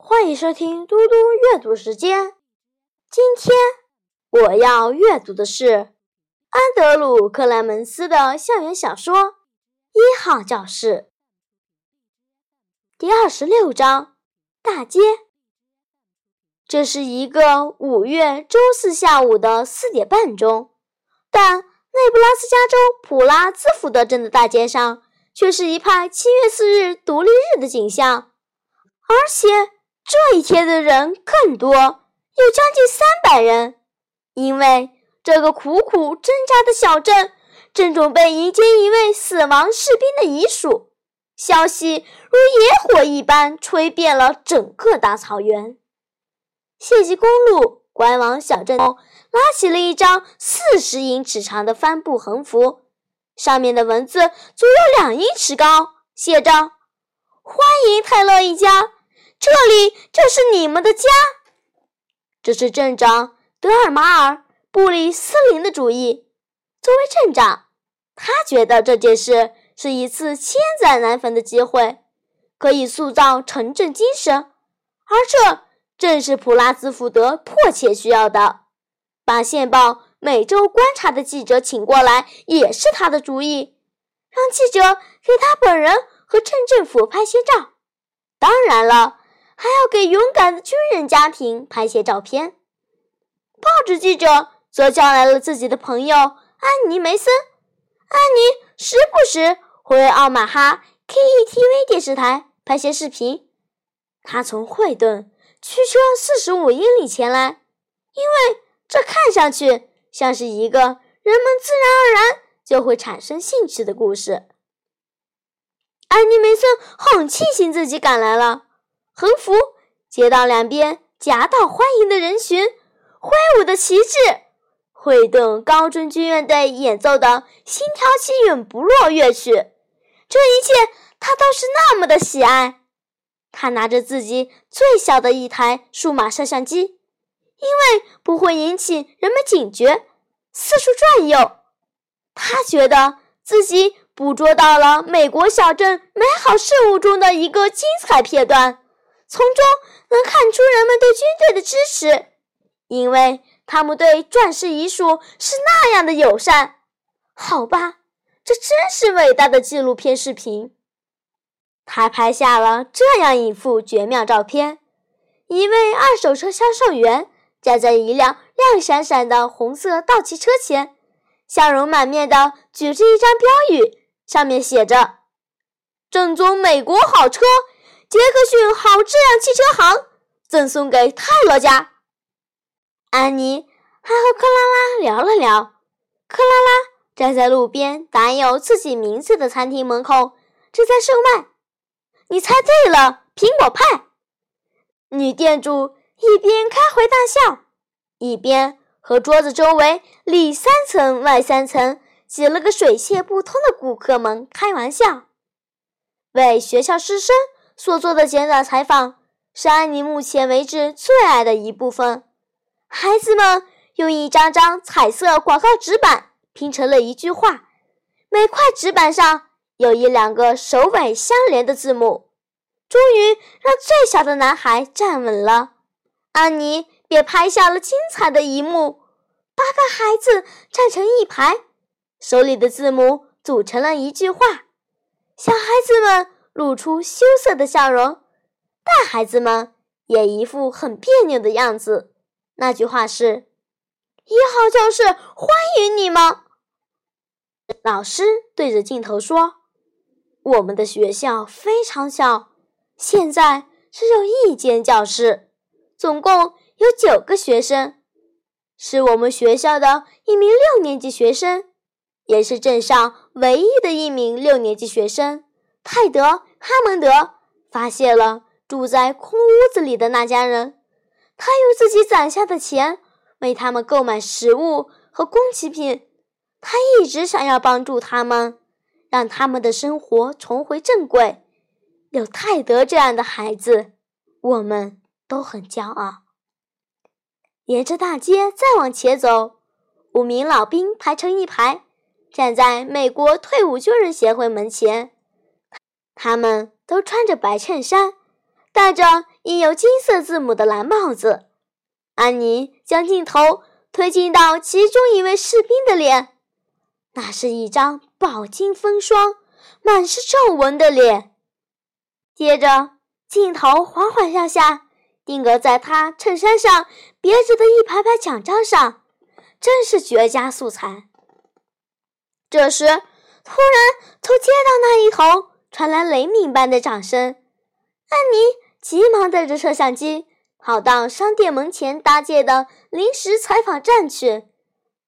欢迎收听嘟嘟阅读时间。今天我要阅读的是安德鲁·克莱门斯的校园小说《一号教室》第二十六章：大街。这是一个五月周四下午的四点半钟，但内布拉斯加州普拉兹福德镇的大街上却是一派七月四日独立日的景象，而且这一天的人更多，有将近三百人，因为这个苦苦挣扎的小镇正准备迎接一位死亡士兵的遗属。消息如野火一般吹遍了整个大草原。谢吉公路拐往小镇后，拉起了一张四十英尺长的帆布横幅，上面的文字足有两英尺高，写着：“欢迎泰勒一家，这里就是你们的家。”这是镇长德尔马尔·布里斯林的主意。作为镇长，他觉得这件事是一次千载难逢的机会，可以塑造城镇精神，而这。正是普拉兹福德迫切需要的。把线报每周观察的记者请过来，也是他的主意。让记者给他本人和镇政府拍些照，当然了，还要给勇敢的军人家庭拍些照片。报纸记者则叫来了自己的朋友安妮·梅森。安妮时不时会为奥马哈 KETV 电视台拍些视频。他从惠顿。驱车四十五英里前来，因为这看上去像是一个人们自然而然就会产生兴趣的故事。安妮梅森很庆幸自己赶来了。横幅、街道两边夹道欢迎的人群、挥舞的旗帜、惠顿高中军乐队演奏的《心跳起永不落》乐曲，这一切他都是那么的喜爱。他拿着自己最小的一台数码摄像机，因为不会引起人们警觉，四处转悠。他觉得自己捕捉到了美国小镇美好事物中的一个精彩片段，从中能看出人们对军队的支持，因为他们对壮士遗属是那样的友善。好吧，这真是伟大的纪录片视频。他拍下了这样一幅绝妙照片：一位二手车销售员站在一辆亮闪闪的红色道奇车前，笑容满面地举着一张标语，上面写着：“正宗美国好车，杰克逊好质量汽车行，赠送给泰罗家。”安妮还和克拉拉聊了聊。克拉拉站在路边打有自己名字的餐厅门口，正在售卖。你猜对了，苹果派。女店主一边开怀大笑，一边和桌子周围里三层外三层挤了个水泄不通的顾客们开玩笑。为学校师生所做的简短采访是安妮目前为止最爱的一部分。孩子们用一张张彩色广告纸板拼成了一句话，每块纸板上。有一两个首尾相连的字母，终于让最小的男孩站稳了。安妮便拍下了精彩的一幕：八个孩子站成一排，手里的字母组成了一句话。小孩子们露出羞涩的笑容，大孩子们也一副很别扭的样子。那句话是：“一号教室欢迎你们。”老师对着镜头说。我们的学校非常小，现在只有一间教室，总共有九个学生，是我们学校的一名六年级学生，也是镇上唯一的一名六年级学生。泰德·哈蒙德发现了住在空屋子里的那家人，他用自己攒下的钱为他们购买食物和工期品，他一直想要帮助他们。让他们的生活重回正轨。有泰德这样的孩子，我们都很骄傲。沿着大街再往前走，五名老兵排成一排，站在美国退伍军人协会门前。他们都穿着白衬衫，戴着印有金色字母的蓝帽子。安妮将镜头推进到其中一位士兵的脸，那是一张饱经风霜、满是皱纹的脸。接着，镜头缓缓向下，定格在他衬衫上别着的一排排奖章上，真是绝佳素材。这时，突然从街道那一头传来雷鸣般的掌声，安妮急忙带着摄像机。跑到商店门前搭建的临时采访站去，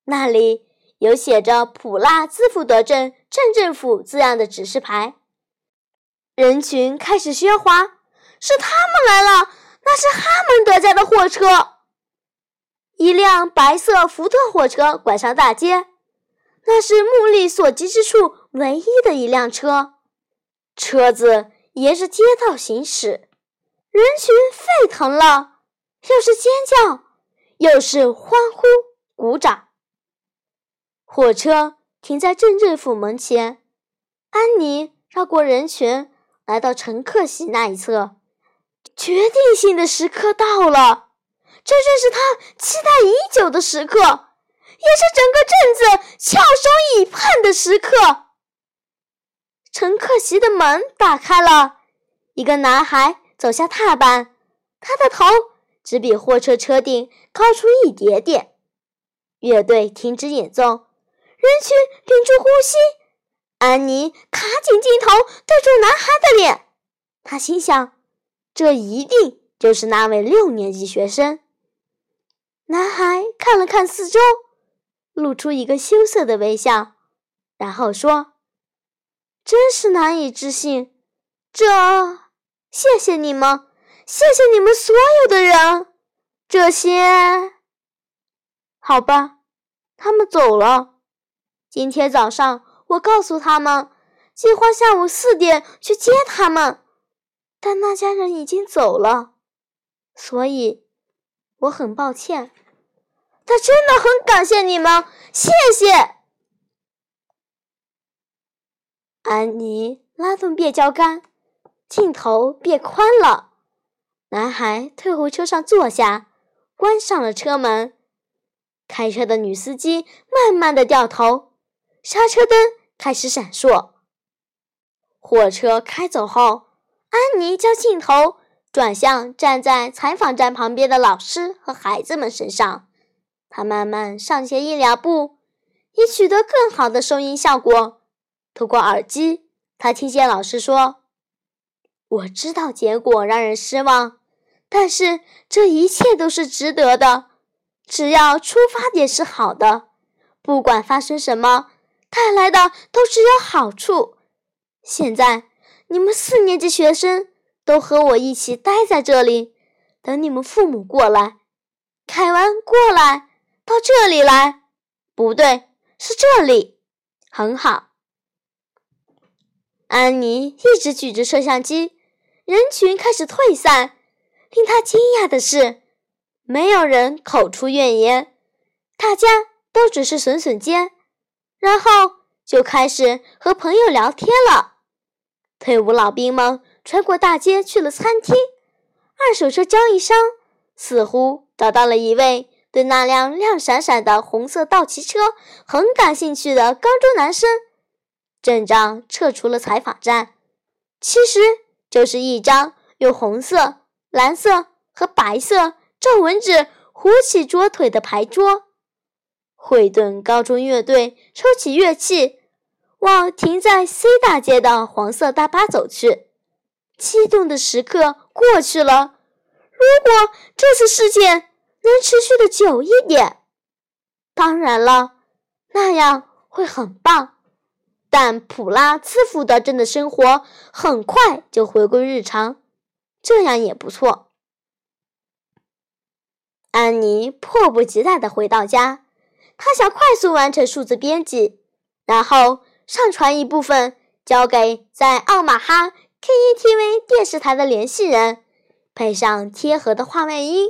那里有写着“普拉兹福德镇镇政府”字样的指示牌。人群开始喧哗，是他们来了！那是哈蒙德家的货车。一辆白色福特货车拐上大街，那是目力所及之处唯一的一辆车。车子沿着街道行驶。人群沸腾了，又是尖叫，又是欢呼、鼓掌。火车停在镇政府门前，安妮绕过人群，来到乘客席那一侧。决定性的时刻到了，这正是他期待已久的时刻，也是整个镇子翘首以盼的时刻。乘客席的门打开了，一个男孩。走下踏板，他的头只比货车车顶高出一点点。乐队停止演奏，人群屏住呼吸。安妮卡紧镜头，对住男孩的脸。他心想：这一定就是那位六年级学生。男孩看了看四周，露出一个羞涩的微笑，然后说：“真是难以置信，这……”谢谢你们，谢谢你们所有的人。这些，好吧，他们走了。今天早上我告诉他们，计划下午四点去接他们，但那家人已经走了，所以我很抱歉。他真的很感谢你们，谢谢。安妮拉动变焦杆。镜头变宽了，男孩退回车上坐下，关上了车门。开车的女司机慢慢的掉头，刹车灯开始闪烁。火车开走后，安妮将镜头转向站在采访站旁边的老师和孩子们身上。她慢慢上前一两步，以取得更好的收音效果。透过耳机，他听见老师说。我知道结果让人失望，但是这一切都是值得的。只要出发点是好的，不管发生什么，带来的都只有好处。现在你们四年级学生都和我一起待在这里，等你们父母过来。凯文，过来，到这里来。不对，是这里。很好。安妮一直举着摄像机。人群开始退散，令她惊讶的是，没有人口出怨言，大家都只是耸耸肩，然后就开始和朋友聊天了。退伍老兵们穿过大街去了餐厅，二手车交易商似乎找到了一位对那辆亮闪闪的红色道奇车很感兴趣的高中男生。镇长撤除了采访站，其实。就是一张用红色、蓝色和白色皱纹纸糊起桌腿的牌桌。惠顿高中乐队抽起乐器，往停在 C 大街的黄色大巴走去。激动的时刻过去了。如果这次事件能持续的久一点，当然了，那样会很棒。但普拉兹福德镇的生活很快就回归日常，这样也不错。安妮迫不及待地回到家，她想快速完成数字编辑，然后上传一部分交给在奥马哈 KETV 电视台的联系人，配上贴合的画外音，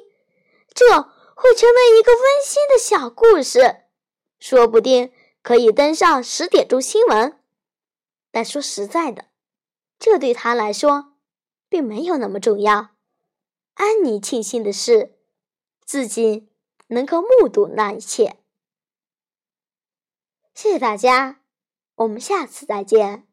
这会成为一个温馨的小故事，说不定。可以登上十点钟新闻。但说实在的这对他来说并没有那么重要。安妮庆幸的是自己能够目睹那一切。谢谢大家我们下次再见。